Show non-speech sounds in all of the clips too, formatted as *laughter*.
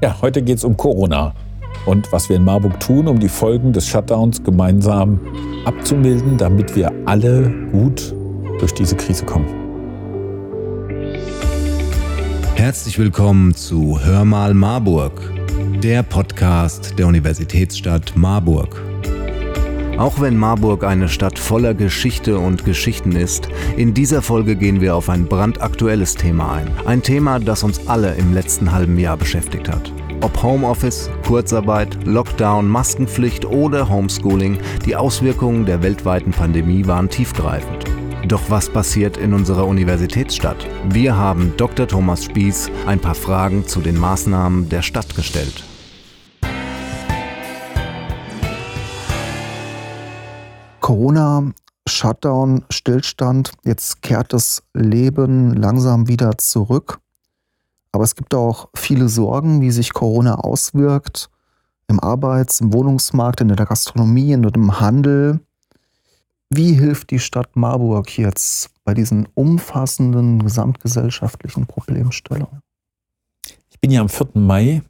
Ja, heute geht es um Corona und was wir in Marburg tun, um die Folgen des Shutdowns gemeinsam abzumilden, damit wir alle gut durch diese Krise kommen. Herzlich willkommen zu Hör mal Marburg, der Podcast der Universitätsstadt Marburg. Auch wenn Marburg eine Stadt voller Geschichte und Geschichten ist, in dieser Folge gehen wir auf ein brandaktuelles Thema ein. Ein Thema, das uns alle im letzten halben Jahr beschäftigt hat. Ob Homeoffice, Kurzarbeit, Lockdown, Maskenpflicht oder Homeschooling, die Auswirkungen der weltweiten Pandemie waren tiefgreifend. Doch was passiert in unserer Universitätsstadt? Wir haben Dr. Thomas Spieß ein paar Fragen zu den Maßnahmen der Stadt gestellt. Corona, Shutdown, Stillstand, jetzt kehrt das Leben langsam wieder zurück. Aber es gibt auch viele Sorgen, wie sich Corona auswirkt im Arbeits-, im Wohnungsmarkt, in der Gastronomie, und im Handel. Wie hilft die Stadt Marburg jetzt bei diesen umfassenden gesamtgesellschaftlichen Problemstellungen? Ich bin ja am 4. Mai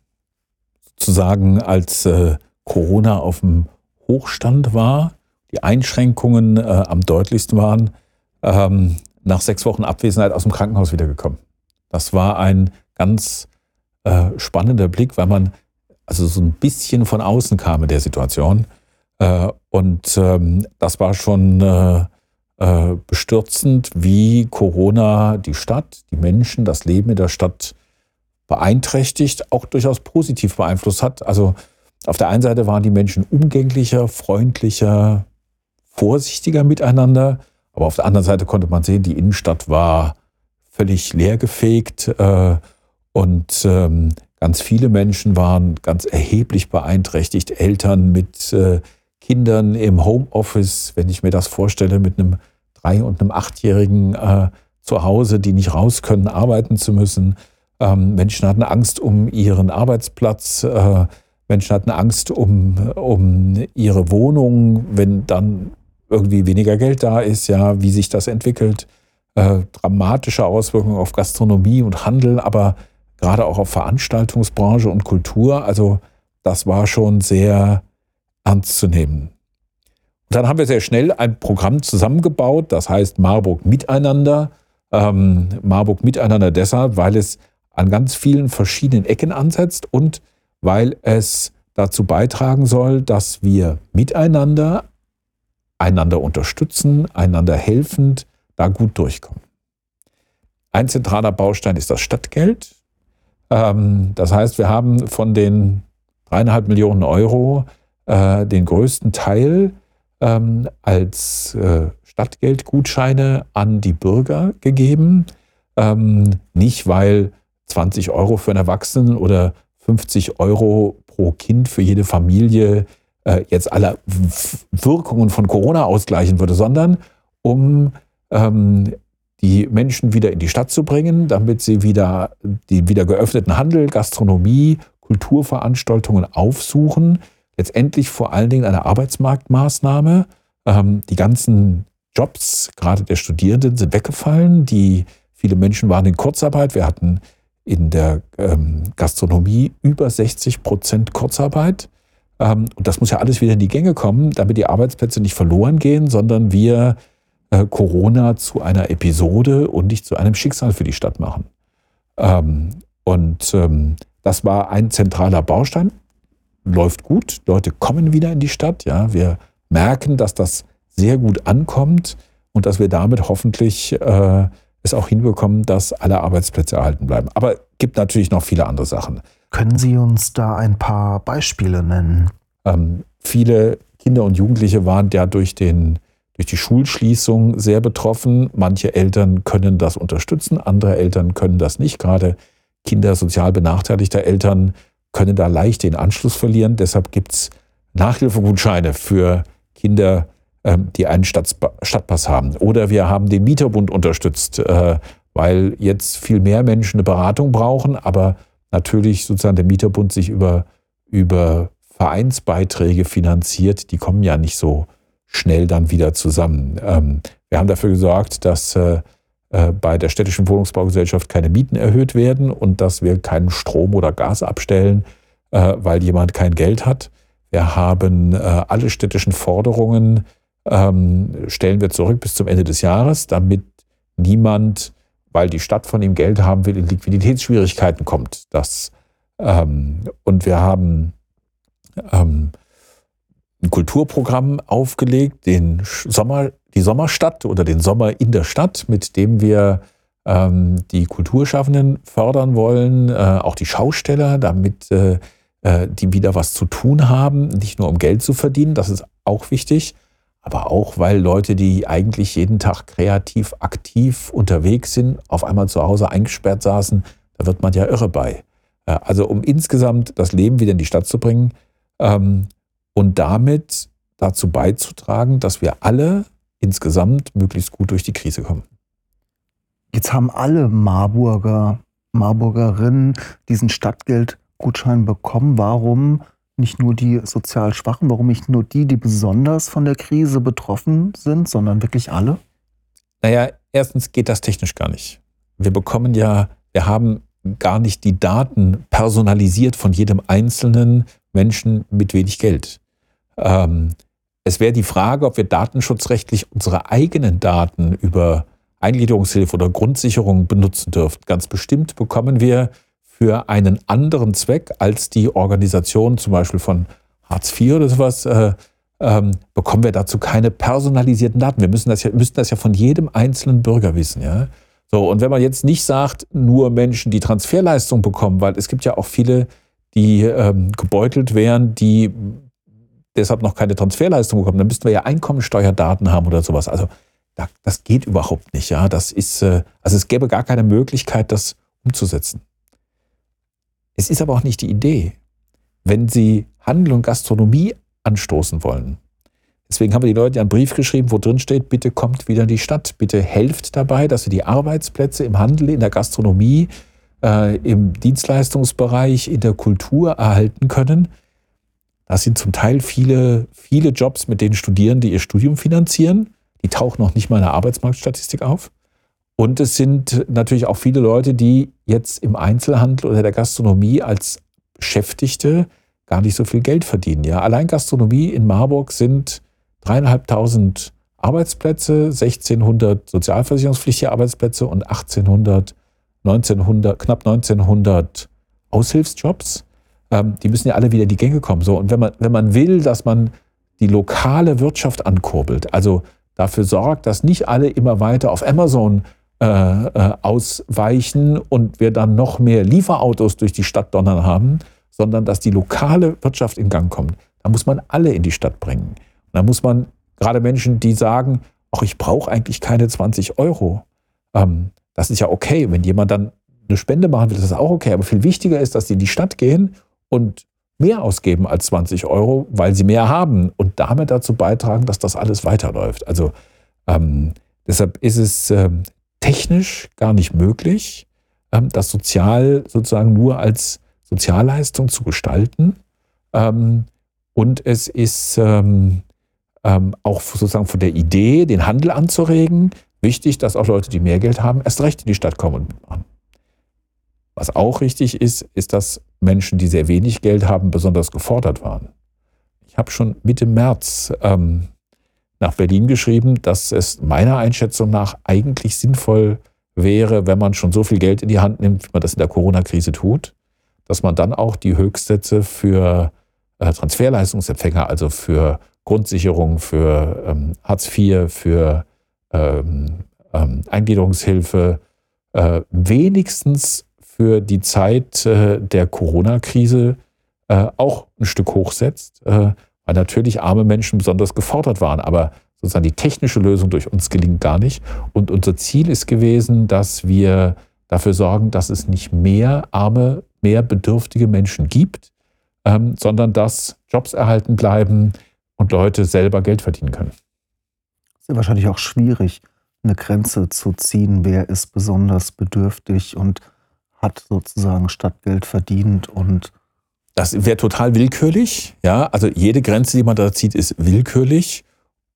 sozusagen, als äh, Corona auf dem Hochstand war, die Einschränkungen äh, am deutlichsten waren, ähm, nach sechs Wochen Abwesenheit aus dem Krankenhaus wiedergekommen. Das war ein ganz äh, spannender Blick, weil man also so ein bisschen von außen kam in der Situation. Äh, und ähm, das war schon äh, äh bestürzend, wie Corona die Stadt, die Menschen, das Leben in der Stadt beeinträchtigt, auch durchaus positiv beeinflusst hat. Also auf der einen Seite waren die Menschen umgänglicher, freundlicher, vorsichtiger miteinander. Aber auf der anderen Seite konnte man sehen, die Innenstadt war völlig leergefegt äh, und ähm, ganz viele Menschen waren ganz erheblich beeinträchtigt. Eltern mit äh, Kindern im Homeoffice, wenn ich mir das vorstelle, mit einem drei- und einem achtjährigen äh, zu Hause, die nicht raus können, arbeiten zu müssen. Ähm, Menschen hatten Angst um ihren Arbeitsplatz. Äh, Menschen hatten Angst um, um ihre Wohnung, wenn dann irgendwie weniger Geld da ist, ja, wie sich das entwickelt. Äh, dramatische Auswirkungen auf Gastronomie und Handel, aber gerade auch auf Veranstaltungsbranche und Kultur. Also das war schon sehr ernst zu nehmen. Und dann haben wir sehr schnell ein Programm zusammengebaut, das heißt Marburg Miteinander. Ähm, Marburg Miteinander deshalb, weil es an ganz vielen verschiedenen Ecken ansetzt und weil es dazu beitragen soll, dass wir miteinander einander unterstützen, einander helfend, da gut durchkommen. Ein zentraler Baustein ist das Stadtgeld. Ähm, das heißt, wir haben von den dreieinhalb Millionen Euro äh, den größten Teil ähm, als äh, Stadtgeldgutscheine an die Bürger gegeben. Ähm, nicht, weil 20 Euro für einen Erwachsenen oder 50 Euro pro Kind für jede Familie äh, jetzt alle Wirkungen von Corona ausgleichen würde, sondern um ähm, die Menschen wieder in die Stadt zu bringen, damit sie wieder die wieder geöffneten Handel, Gastronomie, Kulturveranstaltungen aufsuchen. Letztendlich vor allen Dingen eine Arbeitsmarktmaßnahme. Ähm, die ganzen Jobs, gerade der Studierenden, sind weggefallen. Die, viele Menschen waren in Kurzarbeit. Wir hatten in der ähm, Gastronomie über 60 Prozent Kurzarbeit. Ähm, und das muss ja alles wieder in die Gänge kommen, damit die Arbeitsplätze nicht verloren gehen, sondern wir äh, Corona zu einer Episode und nicht zu einem Schicksal für die Stadt machen. Ähm, und ähm, das war ein zentraler Baustein. Läuft gut, Leute kommen wieder in die Stadt. Ja, wir merken, dass das sehr gut ankommt und dass wir damit hoffentlich äh, es auch hinbekommen, dass alle Arbeitsplätze erhalten bleiben. Aber gibt natürlich noch viele andere Sachen. Können Sie uns da ein paar Beispiele nennen? Ähm, viele Kinder und Jugendliche waren ja durch, den, durch die Schulschließung sehr betroffen. Manche Eltern können das unterstützen, andere Eltern können das nicht. Gerade Kinder sozial benachteiligter Eltern können da leicht den Anschluss verlieren. Deshalb gibt es Nachhilfegutscheine für Kinder, ähm, die einen Stadtpass haben. Oder wir haben den Mieterbund unterstützt, äh, weil jetzt viel mehr Menschen eine Beratung brauchen, aber natürlich sozusagen der Mieterbund sich über, über Vereinsbeiträge finanziert, die kommen ja nicht so schnell dann wieder zusammen. Ähm, wir haben dafür gesorgt, dass äh, äh, bei der städtischen Wohnungsbaugesellschaft keine Mieten erhöht werden und dass wir keinen Strom oder Gas abstellen, äh, weil jemand kein Geld hat. Wir haben äh, alle städtischen Forderungen, ähm, stellen wir zurück bis zum Ende des Jahres, damit niemand, weil die Stadt von ihm Geld haben will, in Liquiditätsschwierigkeiten kommt. Das, ähm, und wir haben ähm, ein Kulturprogramm aufgelegt, den Sommer, die Sommerstadt oder den Sommer in der Stadt, mit dem wir ähm, die Kulturschaffenden fördern wollen, äh, auch die Schausteller, damit äh, äh, die wieder was zu tun haben, nicht nur um Geld zu verdienen, das ist auch wichtig, aber auch, weil Leute, die eigentlich jeden Tag kreativ aktiv unterwegs sind, auf einmal zu Hause eingesperrt saßen, da wird man ja irre bei. Äh, also um insgesamt das Leben wieder in die Stadt zu bringen, ähm, und damit dazu beizutragen, dass wir alle insgesamt möglichst gut durch die Krise kommen. Jetzt haben alle Marburger, Marburgerinnen diesen Stadtgeldgutschein bekommen. Warum nicht nur die sozial Schwachen, warum nicht nur die, die besonders von der Krise betroffen sind, sondern wirklich alle? Naja, erstens geht das technisch gar nicht. Wir bekommen ja, wir haben gar nicht die Daten personalisiert von jedem einzelnen Menschen mit wenig Geld. Ähm, es wäre die Frage, ob wir datenschutzrechtlich unsere eigenen Daten über Eingliederungshilfe oder Grundsicherung benutzen dürfen. Ganz bestimmt bekommen wir für einen anderen Zweck als die Organisation zum Beispiel von Hartz IV oder sowas, äh, ähm, bekommen wir dazu keine personalisierten Daten. Wir müssen das ja, müssen das ja von jedem einzelnen Bürger wissen. Ja? So, und wenn man jetzt nicht sagt, nur Menschen, die Transferleistung bekommen, weil es gibt ja auch viele, die ähm, gebeutelt wären, die deshalb noch keine Transferleistung bekommen, dann müssten wir ja Einkommensteuerdaten haben oder sowas. Also das geht überhaupt nicht. Ja, das ist, äh, also es gäbe gar keine Möglichkeit, das umzusetzen. Es ist aber auch nicht die Idee, wenn Sie Handel und Gastronomie anstoßen wollen. Deswegen haben wir die Leute einen Brief geschrieben, wo drin steht, bitte kommt wieder in die Stadt, bitte helft dabei, dass wir die Arbeitsplätze im Handel, in der Gastronomie, äh, im Dienstleistungsbereich, in der Kultur erhalten können. Das sind zum Teil viele, viele Jobs, mit denen Studierende ihr Studium finanzieren. Die tauchen noch nicht mal in der Arbeitsmarktstatistik auf. Und es sind natürlich auch viele Leute, die jetzt im Einzelhandel oder der Gastronomie als Beschäftigte gar nicht so viel Geld verdienen. Ja, allein Gastronomie in Marburg sind dreieinhalbtausend Arbeitsplätze, 1600 sozialversicherungspflichtige Arbeitsplätze und 1800, 1900, knapp 1900 Aushilfsjobs ähm, die müssen ja alle wieder in die Gänge kommen. So, und wenn man, wenn man will, dass man die lokale Wirtschaft ankurbelt, also dafür sorgt, dass nicht alle immer weiter auf Amazon äh, äh, ausweichen und wir dann noch mehr Lieferautos durch die Stadt donnern haben, sondern dass die lokale Wirtschaft in Gang kommt. Da muss man alle in die Stadt bringen. Da muss man gerade Menschen, die sagen, ach, ich brauche eigentlich keine 20 Euro. Ähm, das ist ja okay. Wenn jemand dann eine Spende machen will, ist das auch okay. Aber viel wichtiger ist, dass die in die Stadt gehen und mehr ausgeben als 20 Euro, weil sie mehr haben und damit dazu beitragen, dass das alles weiterläuft. Also ähm, deshalb ist es ähm, technisch gar nicht möglich, ähm, das sozial sozusagen nur als Sozialleistung zu gestalten. Ähm, und es ist ähm, auch sozusagen von der Idee, den Handel anzuregen, wichtig, dass auch Leute, die mehr Geld haben, erst recht in die Stadt kommen und mitmachen. Was auch richtig ist, ist, dass Menschen, die sehr wenig Geld haben, besonders gefordert waren. Ich habe schon Mitte März nach Berlin geschrieben, dass es meiner Einschätzung nach eigentlich sinnvoll wäre, wenn man schon so viel Geld in die Hand nimmt, wie man das in der Corona-Krise tut, dass man dann auch die Höchstsätze für äh, Transferleistungsempfänger, also für Grundsicherung, für ähm, Hartz IV, für ähm, ähm, Eingliederungshilfe äh, wenigstens für die Zeit äh, der Corona-Krise äh, auch ein Stück hochsetzt, äh, weil natürlich arme Menschen besonders gefordert waren. Aber sozusagen die technische Lösung durch uns gelingt gar nicht. Und unser Ziel ist gewesen, dass wir dafür sorgen, dass es nicht mehr arme, mehr bedürftige Menschen gibt, ähm, sondern dass Jobs erhalten bleiben und Leute selber Geld verdienen können. Es ist wahrscheinlich auch schwierig, eine Grenze zu ziehen, wer ist besonders bedürftig und hat sozusagen Stadtgeld verdient und das wäre total willkürlich. Ja, also jede Grenze, die man da zieht, ist willkürlich.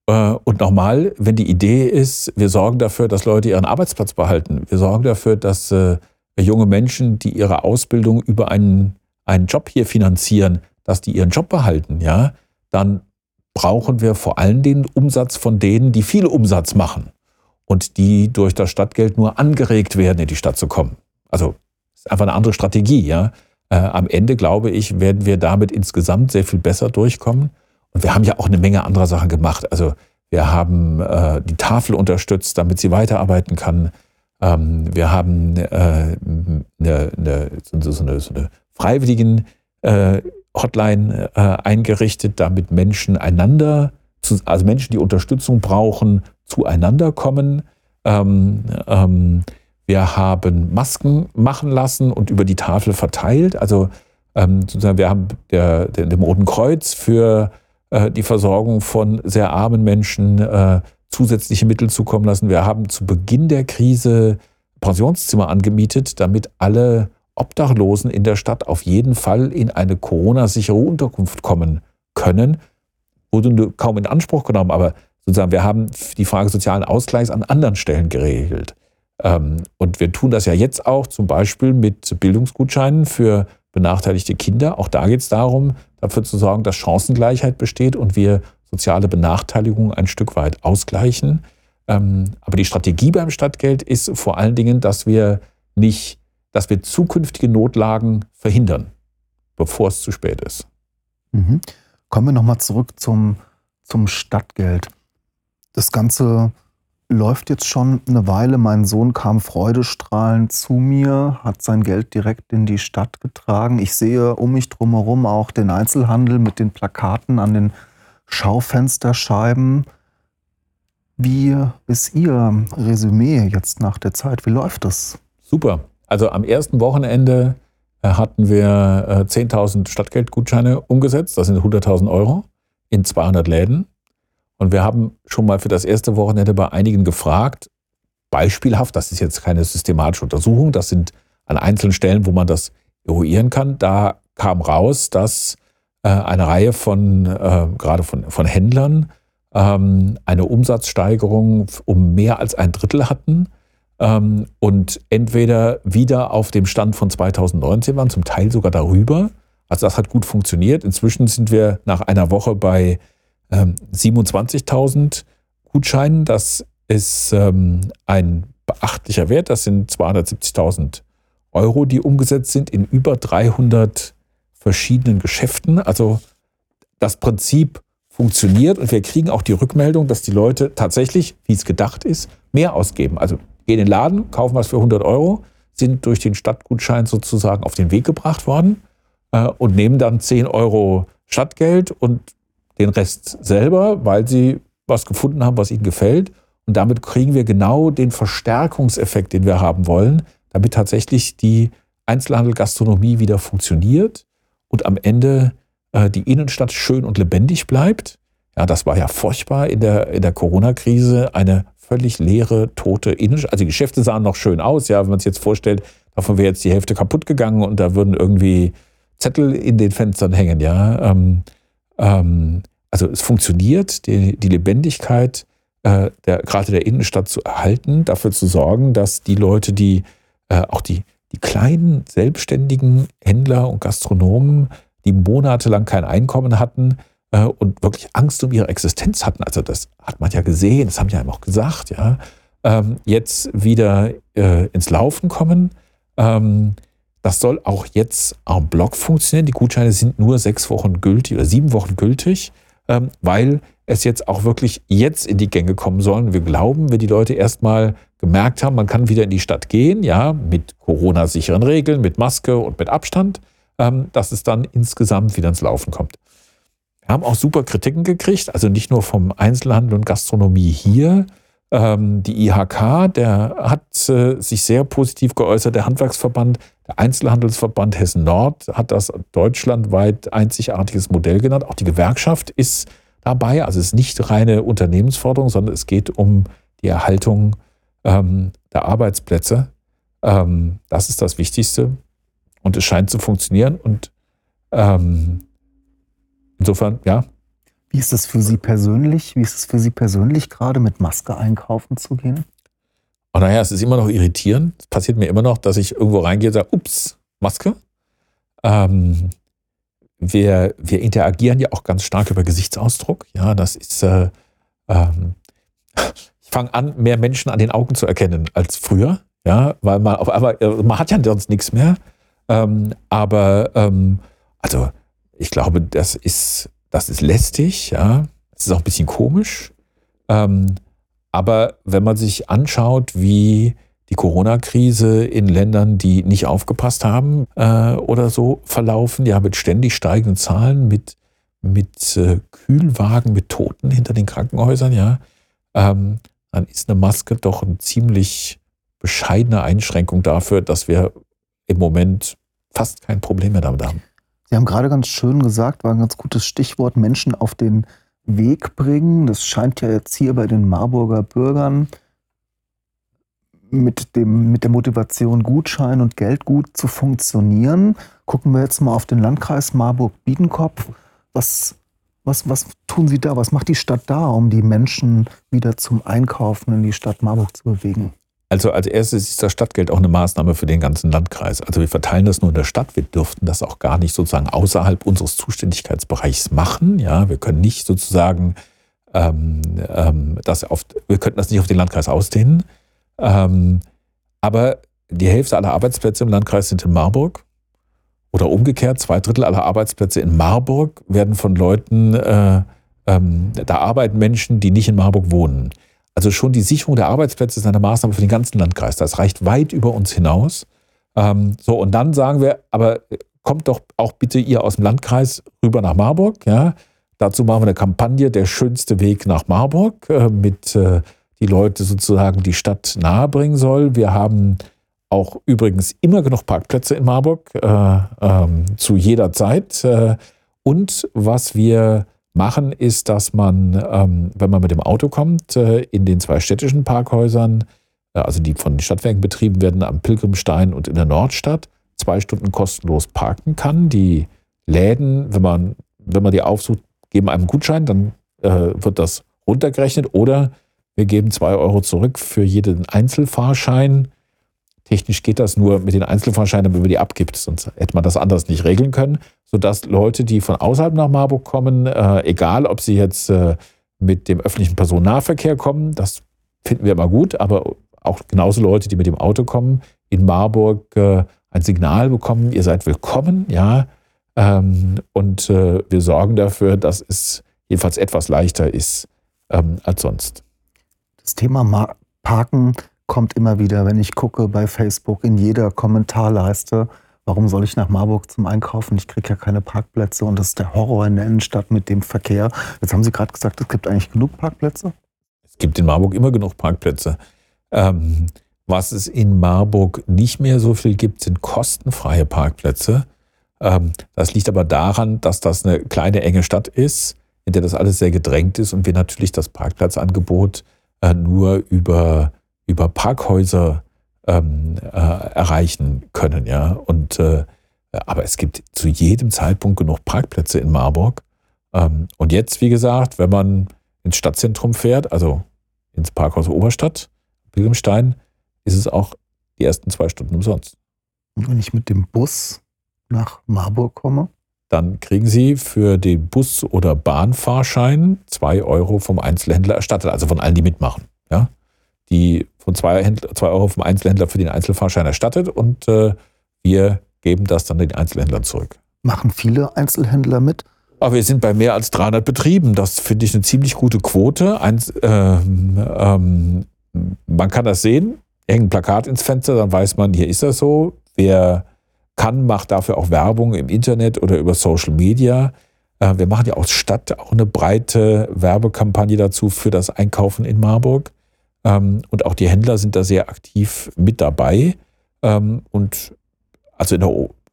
Äh, und nochmal, wenn die Idee ist, wir sorgen dafür, dass Leute ihren Arbeitsplatz behalten, wir sorgen dafür, dass äh, junge Menschen, die ihre Ausbildung über einen, einen Job hier finanzieren, dass die ihren Job behalten, ja, dann brauchen wir vor allem den Umsatz von denen, die viel Umsatz machen und die durch das Stadtgeld nur angeregt werden, in die Stadt zu kommen. Also ist einfach eine andere Strategie, ja. Äh, am Ende, glaube ich, werden wir damit insgesamt sehr viel besser durchkommen. Und wir haben ja auch eine Menge anderer Sachen gemacht. Also wir haben äh, die Tafel unterstützt, damit sie weiterarbeiten kann. Ähm, wir haben äh, eine, eine, so, eine, so eine freiwilligen äh, Hotline äh, eingerichtet, damit Menschen einander, also Menschen, die Unterstützung brauchen, zueinander kommen. Ähm, ähm, wir haben Masken machen lassen und über die Tafel verteilt. Also ähm, sozusagen wir haben der, der, dem Roten Kreuz für äh, die Versorgung von sehr armen Menschen äh, zusätzliche Mittel zukommen lassen. Wir haben zu Beginn der Krise Pensionszimmer angemietet, damit alle Obdachlosen in der Stadt auf jeden Fall in eine Corona-sichere Unterkunft kommen können. Wurde kaum in Anspruch genommen, aber sozusagen wir haben die Frage sozialen Ausgleichs an anderen Stellen geregelt. Ähm, und wir tun das ja jetzt auch zum Beispiel mit Bildungsgutscheinen für benachteiligte Kinder. Auch da geht es darum, dafür zu sorgen, dass Chancengleichheit besteht und wir soziale Benachteiligung ein Stück weit ausgleichen. Ähm, aber die Strategie beim Stadtgeld ist vor allen Dingen, dass wir nicht, dass wir zukünftige Notlagen verhindern, bevor es zu spät ist. Mhm. Kommen wir nochmal zurück zum, zum Stadtgeld. Das Ganze läuft jetzt schon eine Weile. Mein Sohn kam freudestrahlend zu mir, hat sein Geld direkt in die Stadt getragen. Ich sehe um mich drumherum auch den Einzelhandel mit den Plakaten an den Schaufensterscheiben. Wie ist Ihr Resümee jetzt nach der Zeit? Wie läuft das? Super. Also am ersten Wochenende äh, hatten wir 10.000 äh, Stadtgeldgutscheine umgesetzt. Das sind 100.000 Euro in 200 Läden. Und wir haben schon mal für das erste Wochenende bei einigen gefragt, beispielhaft, das ist jetzt keine systematische Untersuchung, das sind an einzelnen Stellen, wo man das eruieren kann. Da kam raus, dass äh, eine Reihe von, äh, gerade von, von Händlern, ähm, eine Umsatzsteigerung um mehr als ein Drittel hatten ähm, und entweder wieder auf dem Stand von 2019 waren, zum Teil sogar darüber. Also das hat gut funktioniert. Inzwischen sind wir nach einer Woche bei 27.000 ähm, Gutscheinen. Das ist ähm, ein beachtlicher Wert. Das sind 270.000 Euro, die umgesetzt sind in über 300 verschiedenen Geschäften. Also das Prinzip funktioniert und wir kriegen auch die Rückmeldung, dass die Leute tatsächlich, wie es gedacht ist, mehr ausgeben. Also gehen in den Laden, kaufen was für 100 Euro, sind durch den Stadtgutschein sozusagen auf den Weg gebracht worden äh, und nehmen dann 10 Euro Stadtgeld und den Rest selber, weil sie was gefunden haben, was ihnen gefällt. Und damit kriegen wir genau den Verstärkungseffekt, den wir haben wollen, damit tatsächlich die Einzelhandel-Gastronomie wieder funktioniert und am Ende äh, die Innenstadt schön und lebendig bleibt. Ja, das war ja furchtbar in der, in der Corona-Krise, eine völlig leere, tote Innenstadt. Also die Geschäfte sahen noch schön aus, ja, wenn man sich jetzt vorstellt, davon wäre jetzt die Hälfte kaputt gegangen und da würden irgendwie Zettel in den Fenstern hängen, ja. Ähm, ähm, also es funktioniert, die, die Lebendigkeit äh, der, gerade der Innenstadt zu erhalten, dafür zu sorgen, dass die Leute, die äh, auch die, die kleinen selbstständigen Händler und Gastronomen, die monatelang kein Einkommen hatten äh, und wirklich Angst um ihre Existenz hatten, also das hat man ja gesehen, das haben einem auch gesagt, ja, ähm, jetzt wieder äh, ins Laufen kommen. Ähm, das soll auch jetzt en bloc funktionieren. Die Gutscheine sind nur sechs Wochen gültig oder sieben Wochen gültig, ähm, weil es jetzt auch wirklich jetzt in die Gänge kommen soll. Wir glauben, wenn die Leute erstmal gemerkt haben, man kann wieder in die Stadt gehen, ja, mit Corona-sicheren Regeln, mit Maske und mit Abstand, ähm, dass es dann insgesamt wieder ins Laufen kommt. Wir haben auch super Kritiken gekriegt, also nicht nur vom Einzelhandel und Gastronomie hier, die IHK, der hat äh, sich sehr positiv geäußert. Der Handwerksverband, der Einzelhandelsverband Hessen Nord hat das deutschlandweit einzigartiges Modell genannt. Auch die Gewerkschaft ist dabei. Also es ist nicht reine Unternehmensforderung, sondern es geht um die Erhaltung ähm, der Arbeitsplätze. Ähm, das ist das Wichtigste. Und es scheint zu funktionieren. Und ähm, insofern, ja. Wie ist es für Sie persönlich? Wie ist es für Sie persönlich gerade mit Maske einkaufen zu gehen? Oh, naja, es ist immer noch irritierend. Es passiert mir immer noch, dass ich irgendwo reingehe und sage, ups, Maske. Ähm, wir, wir interagieren ja auch ganz stark über Gesichtsausdruck. Ja, das ist, äh, ähm, *laughs* ich fange an, mehr Menschen an den Augen zu erkennen als früher. Ja, weil man auf einmal, äh, man hat ja sonst nichts mehr. Ähm, aber, ähm, also, ich glaube, das ist, das ist lästig, ja. Es ist auch ein bisschen komisch. Ähm, aber wenn man sich anschaut, wie die Corona-Krise in Ländern, die nicht aufgepasst haben äh, oder so verlaufen, ja, mit ständig steigenden Zahlen, mit, mit äh, Kühlwagen, mit Toten hinter den Krankenhäusern, ja, ähm, dann ist eine Maske doch eine ziemlich bescheidene Einschränkung dafür, dass wir im Moment fast kein Problem mehr damit haben. Sie haben gerade ganz schön gesagt, war ein ganz gutes Stichwort, Menschen auf den Weg bringen. Das scheint ja jetzt hier bei den Marburger Bürgern mit, dem, mit der Motivation Gutschein und Geldgut zu funktionieren. Gucken wir jetzt mal auf den Landkreis Marburg-Biedenkopf. Was, was, was tun Sie da? Was macht die Stadt da, um die Menschen wieder zum Einkaufen in die Stadt Marburg zu bewegen? Also als erstes ist das Stadtgeld auch eine Maßnahme für den ganzen Landkreis. Also wir verteilen das nur in der Stadt. Wir dürften das auch gar nicht sozusagen außerhalb unseres Zuständigkeitsbereichs machen. Ja, wir können nicht sozusagen ähm, ähm, das auf, wir könnten das nicht auf den Landkreis ausdehnen. Ähm, aber die Hälfte aller Arbeitsplätze im Landkreis sind in Marburg. Oder umgekehrt, zwei Drittel aller Arbeitsplätze in Marburg werden von Leuten, äh, ähm, da arbeiten Menschen, die nicht in Marburg wohnen. Also schon die Sicherung der Arbeitsplätze ist eine Maßnahme für den ganzen Landkreis. Das reicht weit über uns hinaus. Ähm, so, und dann sagen wir, aber kommt doch auch bitte ihr aus dem Landkreis rüber nach Marburg. Ja? Dazu machen wir eine Kampagne, der schönste Weg nach Marburg, äh, mit äh, die Leute sozusagen die Stadt nahebringen soll. Wir haben auch übrigens immer genug Parkplätze in Marburg, äh, ähm, zu jeder Zeit. Äh, und was wir machen, ist, dass man, ähm, wenn man mit dem Auto kommt, äh, in den zwei städtischen Parkhäusern, äh, also die von den Stadtwerken betrieben werden, am Pilgrimstein und in der Nordstadt, zwei Stunden kostenlos parken kann. Die Läden, wenn man, wenn man die aufsucht, geben einem Gutschein, dann äh, wird das runtergerechnet oder wir geben zwei Euro zurück für jeden Einzelfahrschein. Technisch geht das nur mit den Einzelfahrscheinen, wenn man die abgibt, sonst hätte man das anders nicht regeln können, sodass Leute, die von außerhalb nach Marburg kommen, äh, egal ob sie jetzt äh, mit dem öffentlichen Personennahverkehr kommen, das finden wir immer gut, aber auch genauso Leute, die mit dem Auto kommen, in Marburg äh, ein Signal bekommen, ihr seid willkommen, ja, ähm, und äh, wir sorgen dafür, dass es jedenfalls etwas leichter ist ähm, als sonst. Das Thema Parken kommt immer wieder, wenn ich gucke bei Facebook in jeder Kommentarleiste. Warum soll ich nach Marburg zum Einkaufen? Ich kriege ja keine Parkplätze und das ist der Horror in der Innenstadt mit dem Verkehr. Jetzt haben Sie gerade gesagt, es gibt eigentlich genug Parkplätze. Es gibt in Marburg immer genug Parkplätze. Ähm, was es in Marburg nicht mehr so viel gibt, sind kostenfreie Parkplätze. Ähm, das liegt aber daran, dass das eine kleine, enge Stadt ist, in der das alles sehr gedrängt ist und wir natürlich das Parkplatzangebot äh, nur über, über Parkhäuser ähm, äh, erreichen können. Ja? Und, äh, aber es gibt zu jedem Zeitpunkt genug Parkplätze in Marburg. Ähm, und jetzt, wie gesagt, wenn man ins Stadtzentrum fährt, also ins Parkhaus Oberstadt, Pilgrimstein, ist es auch die ersten zwei Stunden umsonst. Und wenn ich mit dem Bus nach Marburg komme? dann kriegen Sie für den Bus- oder Bahnfahrschein zwei Euro vom Einzelhändler erstattet, also von allen, die mitmachen. Ja? Die von zwei, Händler, zwei Euro vom Einzelhändler für den Einzelfahrschein erstattet und äh, wir geben das dann den Einzelhändlern zurück. Machen viele Einzelhändler mit? Aber wir sind bei mehr als 300 Betrieben. Das finde ich eine ziemlich gute Quote. Ein, ähm, ähm, man kann das sehen, hängt ein Plakat ins Fenster, dann weiß man, hier ist das so. Wer kann, macht dafür auch Werbung im Internet oder über Social Media. Äh, wir machen ja aus Stadt auch eine breite Werbekampagne dazu für das Einkaufen in Marburg. Ähm, und auch die Händler sind da sehr aktiv mit dabei. Ähm, und also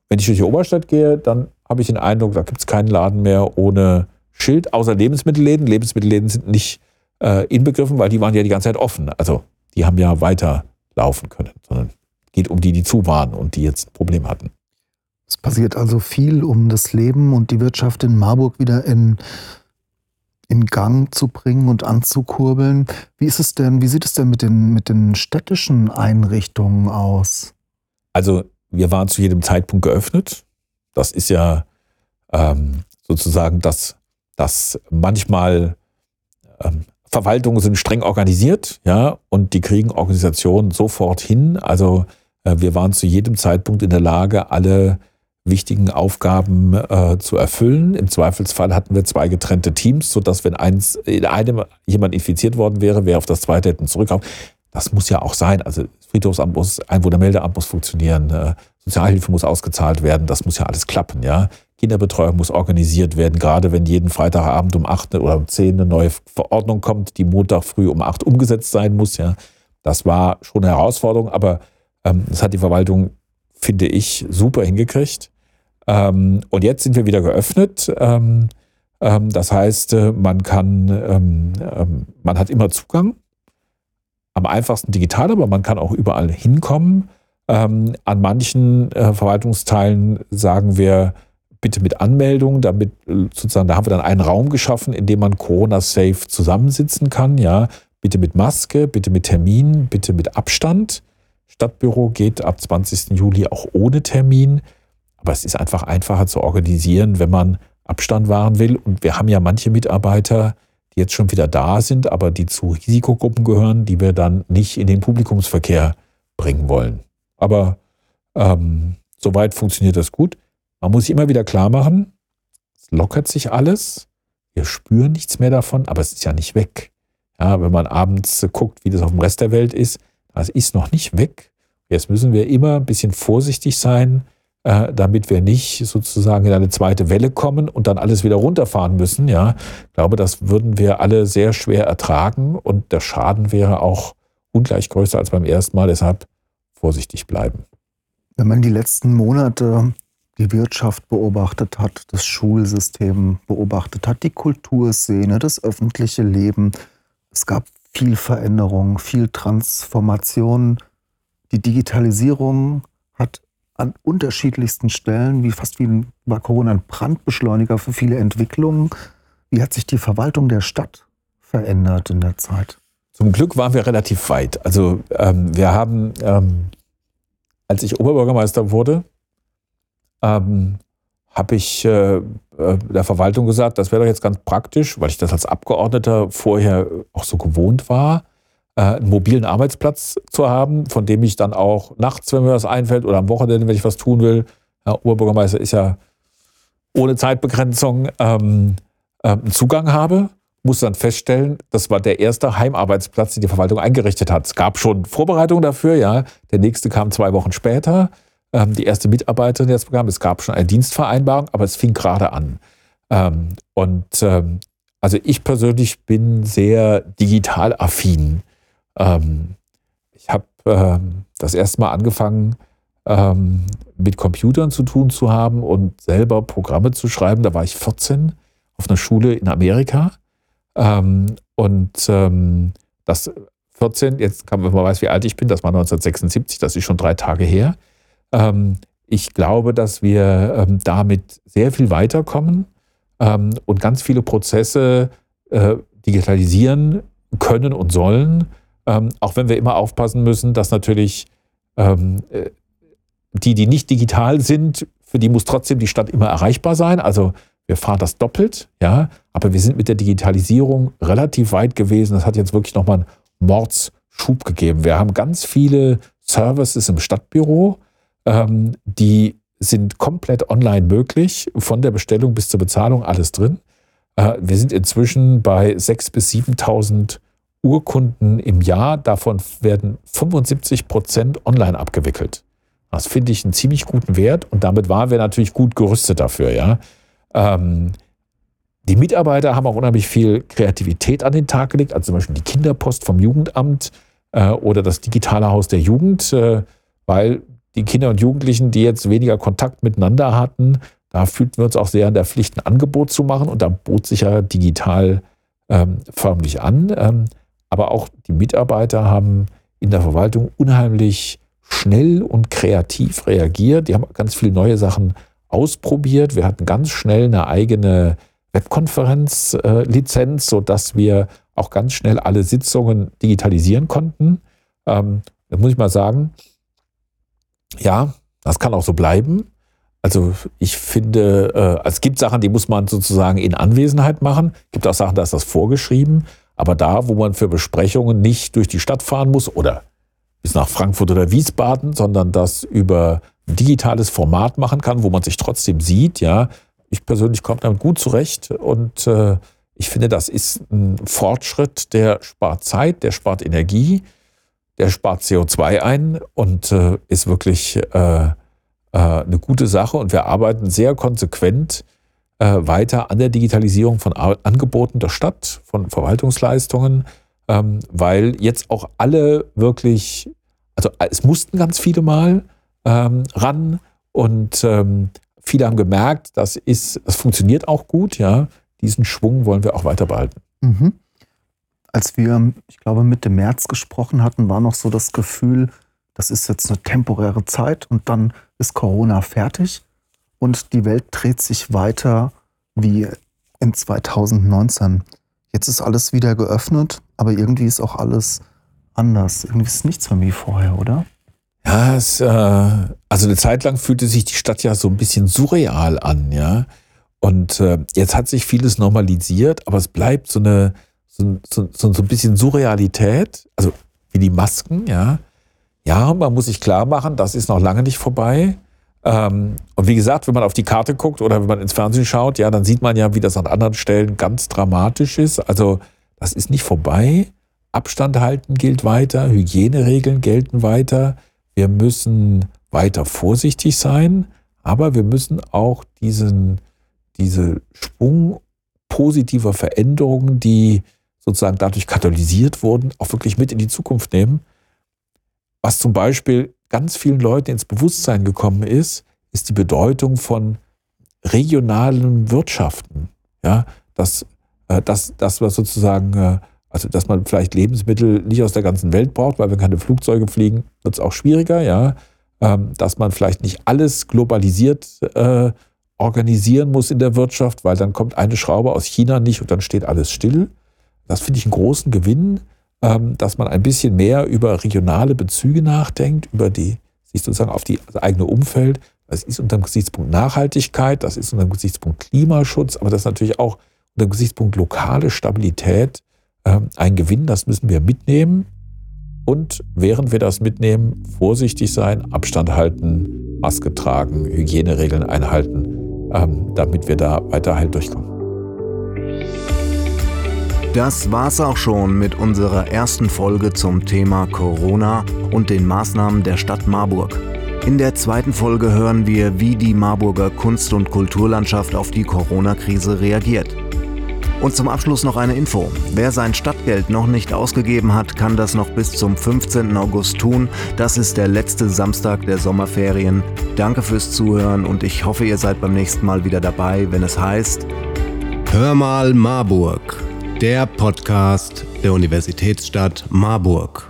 wenn ich durch die Oberstadt gehe, dann habe ich den Eindruck, da gibt es keinen Laden mehr ohne Schild, außer Lebensmittelläden. Lebensmittelläden sind nicht äh, inbegriffen, weil die waren ja die ganze Zeit offen. Also die haben ja weiterlaufen können, sondern geht um die, die zu waren und die jetzt ein Problem hatten. Es passiert also viel, um das Leben und die Wirtschaft in Marburg wieder in in Gang zu bringen und anzukurbeln. Wie ist es denn, wie sieht es denn mit den, mit den städtischen Einrichtungen aus? Also wir waren zu jedem Zeitpunkt geöffnet. Das ist ja ähm, sozusagen das, das manchmal ähm, Verwaltungen sind streng organisiert, ja, und die kriegen Organisationen sofort hin. Also äh, wir waren zu jedem Zeitpunkt in der Lage, alle wichtigen Aufgaben äh, zu erfüllen. Im Zweifelsfall hatten wir zwei getrennte Teams, sodass wenn eins in einem jemand infiziert worden wäre, wir auf das zweite hätten zurückkommen. Das muss ja auch sein. Also Friedhofsamt muss, Einwohnermeldeamt muss funktionieren, äh, Sozialhilfe muss ausgezahlt werden, das muss ja alles klappen, ja. Kinderbetreuung muss organisiert werden, gerade wenn jeden Freitagabend um 8 oder um 10 eine neue Verordnung kommt, die Montag früh um 8 umgesetzt sein muss, ja. Das war schon eine Herausforderung, aber ähm, das hat die Verwaltung, finde ich, super hingekriegt. Ähm, und jetzt sind wir wieder geöffnet. Ähm, ähm das heißt, äh, man kann, ähm, ähm, man hat immer Zugang. Am einfachsten digital, aber man kann auch überall hinkommen. an manchen äh, Verwaltungsteilen sagen wir, bitte mit Anmeldung, damit äh, sozusagen, da haben wir dann einen Raum geschaffen, in dem man Corona-safe zusammensitzen kann, ja. Bitte mit Maske, bitte mit Termin, bitte mit Abstand. Stadtbüro geht ab 20. Juli auch ohne Termin. Aber es ist einfach einfacher zu organisieren, wenn man Abstand wahren will. Und wir haben ja manche Mitarbeiter, die jetzt schon wieder da sind, aber die zu Risikogruppen gehören, die wir dann nicht in den Publikumsverkehr bringen wollen. Aber ähm, soweit funktioniert das gut. Man muss sich immer wieder klar machen, es lockert sich alles. Wir spüren nichts mehr davon, aber es ist ja nicht weg. Ja, wenn man abends guckt, wie das auf dem Rest der Welt ist, das ist noch nicht weg. Jetzt müssen wir immer ein bisschen vorsichtig sein, äh, damit wir nicht sozusagen in eine zweite Welle kommen und dann alles wieder runterfahren müssen. Ja, ich glaube, das würden wir alle sehr schwer ertragen und der Schaden wäre auch ungleich größer als beim ersten Mal. Deshalb vorsichtig bleiben. Wenn man die letzten Monate die Wirtschaft beobachtet hat, das Schulsystem beobachtet hat, die Kulturszene, das öffentliche Leben. Es gab viel Veränderung, viel Transformation. Die Digitalisierung hat an unterschiedlichsten Stellen, wie fast wie war Corona ein Brandbeschleuniger für viele Entwicklungen. Wie hat sich die Verwaltung der Stadt verändert in der Zeit? Zum Glück waren wir relativ weit. Also ähm, wir haben, ähm, als ich Oberbürgermeister wurde, ähm, habe ich äh, der Verwaltung gesagt, das wäre doch jetzt ganz praktisch, weil ich das als Abgeordneter vorher auch so gewohnt war, äh, einen mobilen Arbeitsplatz zu haben, von dem ich dann auch nachts, wenn mir was einfällt, oder am Wochenende, wenn ich was tun will, der Oberbürgermeister ist ja ohne Zeitbegrenzung, ähm, äh, einen Zugang habe. Muss dann feststellen, das war der erste Heimarbeitsplatz, den die Verwaltung eingerichtet hat. Es gab schon Vorbereitungen dafür, ja. Der nächste kam zwei Wochen später ähm, die erste Mitarbeiterin jetzt bekam. Es gab schon eine Dienstvereinbarung, aber es fing gerade an. Ähm, und ähm, also ich persönlich bin sehr digital affin. Ähm, ich habe ähm, das erste Mal angefangen, ähm, mit Computern zu tun zu haben und selber Programme zu schreiben. Da war ich 14 auf einer Schule in Amerika. und das 14, jetzt kann man, man weiß, wie alt ich bin, das war 1976, das ist schon drei Tage her. Ähm, ich glaube, dass wir ähm, damit sehr viel weiterkommen ähm, und ganz viele Prozesse äh, digitalisieren können und sollen, auch wenn wir immer aufpassen müssen, dass natürlich äh, die, die nicht digital sind, für die muss trotzdem die Stadt immer erreichbar sein. Also wir fahren das doppelt, ja, aber wir sind mit der Digitalisierung relativ weit gewesen. Das hat jetzt wirklich nochmal einen Mordsschub gegeben. Wir haben ganz viele Services im Stadtbüro, ähm, die sind komplett online möglich, von der Bestellung bis zur Bezahlung alles drin. Äh, wir sind inzwischen bei 6.000 bis 7.000 Urkunden im Jahr. Davon werden 75 Prozent online abgewickelt. Das finde ich einen ziemlich guten Wert und damit waren wir natürlich gut gerüstet dafür. Ja. Ähm, die Mitarbeiter haben auch unheimlich viel Kreativität an den Tag gelegt, also zum Beispiel die Kinderpost vom Jugendamt äh, oder das digitale Haus der Jugend, äh, weil die Kinder und Jugendlichen, die jetzt weniger Kontakt miteinander hatten, da fühlten wir uns auch sehr an der Pflicht, ein Angebot zu machen und da bot sich ja digital ähm, förmlich an. Ähm, aber auch die Mitarbeiter haben in der Verwaltung unheimlich schnell und kreativ reagiert. Die haben ganz viele neue Sachen ausprobiert. Wir hatten ganz schnell eine eigene Webkonferenzlizenz, sodass wir auch ganz schnell alle Sitzungen digitalisieren konnten. Ähm, da muss ich mal sagen, ja, das kann auch so bleiben. Also ich finde, äh, es gibt Sachen, die muss man sozusagen in Anwesenheit machen. Es gibt auch Sachen, da ist das vorgeschrieben. Aber da, wo man für Besprechungen nicht durch die Stadt fahren muss oder bis nach Frankfurt oder Wiesbaden, sondern das über ein digitales Format machen kann, wo man sich trotzdem sieht, ja. Ich persönlich komme damit gut zurecht und äh, ich finde, das ist ein Fortschritt, der spart Zeit, der spart Energie, der spart CO2 ein und äh, ist wirklich äh, äh, eine gute Sache. Und wir arbeiten sehr konsequent äh, weiter an der Digitalisierung von Angeboten der Stadt, von Verwaltungsleistungen, ähm, weil jetzt auch alle wirklich, also es mussten ganz viele mal ähm, ran und ähm, viele haben gemerkt, das ist, es funktioniert auch gut, ja. Diesen Schwung wollen wir auch weiter behalten. Mhm. Als wir, ich glaube, Mitte März gesprochen hatten, war noch so das Gefühl, das ist jetzt eine temporäre Zeit und dann ist Corona fertig und die Welt dreht sich weiter wie in 2019. Jetzt ist alles wieder geöffnet, aber irgendwie ist auch alles anders. Irgendwie ist nichts mehr wie vorher, oder? Ja, es, äh, also eine Zeit lang fühlte sich die Stadt ja so ein bisschen surreal an, ja. Und äh, jetzt hat sich vieles normalisiert, aber es bleibt so eine so, so, so ein bisschen Surrealität, also wie die Masken, ja. Ja, man muss sich klar machen, das ist noch lange nicht vorbei. Ähm, und wie gesagt, wenn man auf die Karte guckt oder wenn man ins Fernsehen schaut, ja, dann sieht man ja, wie das an anderen Stellen ganz dramatisch ist. Also das ist nicht vorbei. Abstand halten gilt weiter, Hygieneregeln gelten weiter. Wir müssen weiter vorsichtig sein, aber wir müssen auch diesen, diese Schwung positiver Veränderungen, die sozusagen dadurch katalysiert wurden, auch wirklich mit in die Zukunft nehmen. Was zum Beispiel ganz vielen Leuten ins Bewusstsein gekommen ist, ist die Bedeutung von regionalen Wirtschaften. Ja, dass, äh, dass, dass wir sozusagen, äh, also dass man vielleicht Lebensmittel nicht aus der ganzen Welt braucht, weil wir keine Flugzeuge fliegen, wird es auch schwieriger, ja. Ähm, dass man vielleicht nicht alles globalisiert äh, organisieren muss in der Wirtschaft, weil dann kommt eine Schraube aus China nicht und dann steht alles still. Das finde ich einen großen Gewinn. Ähm, dass man ein bisschen mehr über regionale Bezüge nachdenkt, über die, sich sozusagen auf die, das eigene Umfeld. Das ist unter dem Gesichtspunkt Nachhaltigkeit, das ist unter dem Gesichtspunkt Klimaschutz, aber das ist natürlich auch unter dem Gesichtspunkt lokale Stabilität ähm, ein Gewinn, das müssen wir mitnehmen. Und während wir das mitnehmen, vorsichtig sein, Abstand halten, Maske tragen, Hygieneregeln einhalten, ähm, damit wir da weiter halt durchkommen. Das war's auch schon mit unserer ersten Folge zum Thema Corona und den Maßnahmen der Stadt Marburg. In der zweiten Folge hören wir, wie die Marburger Kunst- und Kulturlandschaft auf die Corona-Krise reagiert. Und zum Abschluss noch eine Info. Wer sein Stadtgeld noch nicht ausgegeben hat, kann das noch bis zum 15. August tun. Das ist der letzte Samstag der Sommerferien. Danke fürs Zuhören und ich hoffe, ihr seid beim nächsten Mal wieder dabei, wenn es heißt Hör mal Marburg der Podcast der Universitätsstadt Marburg.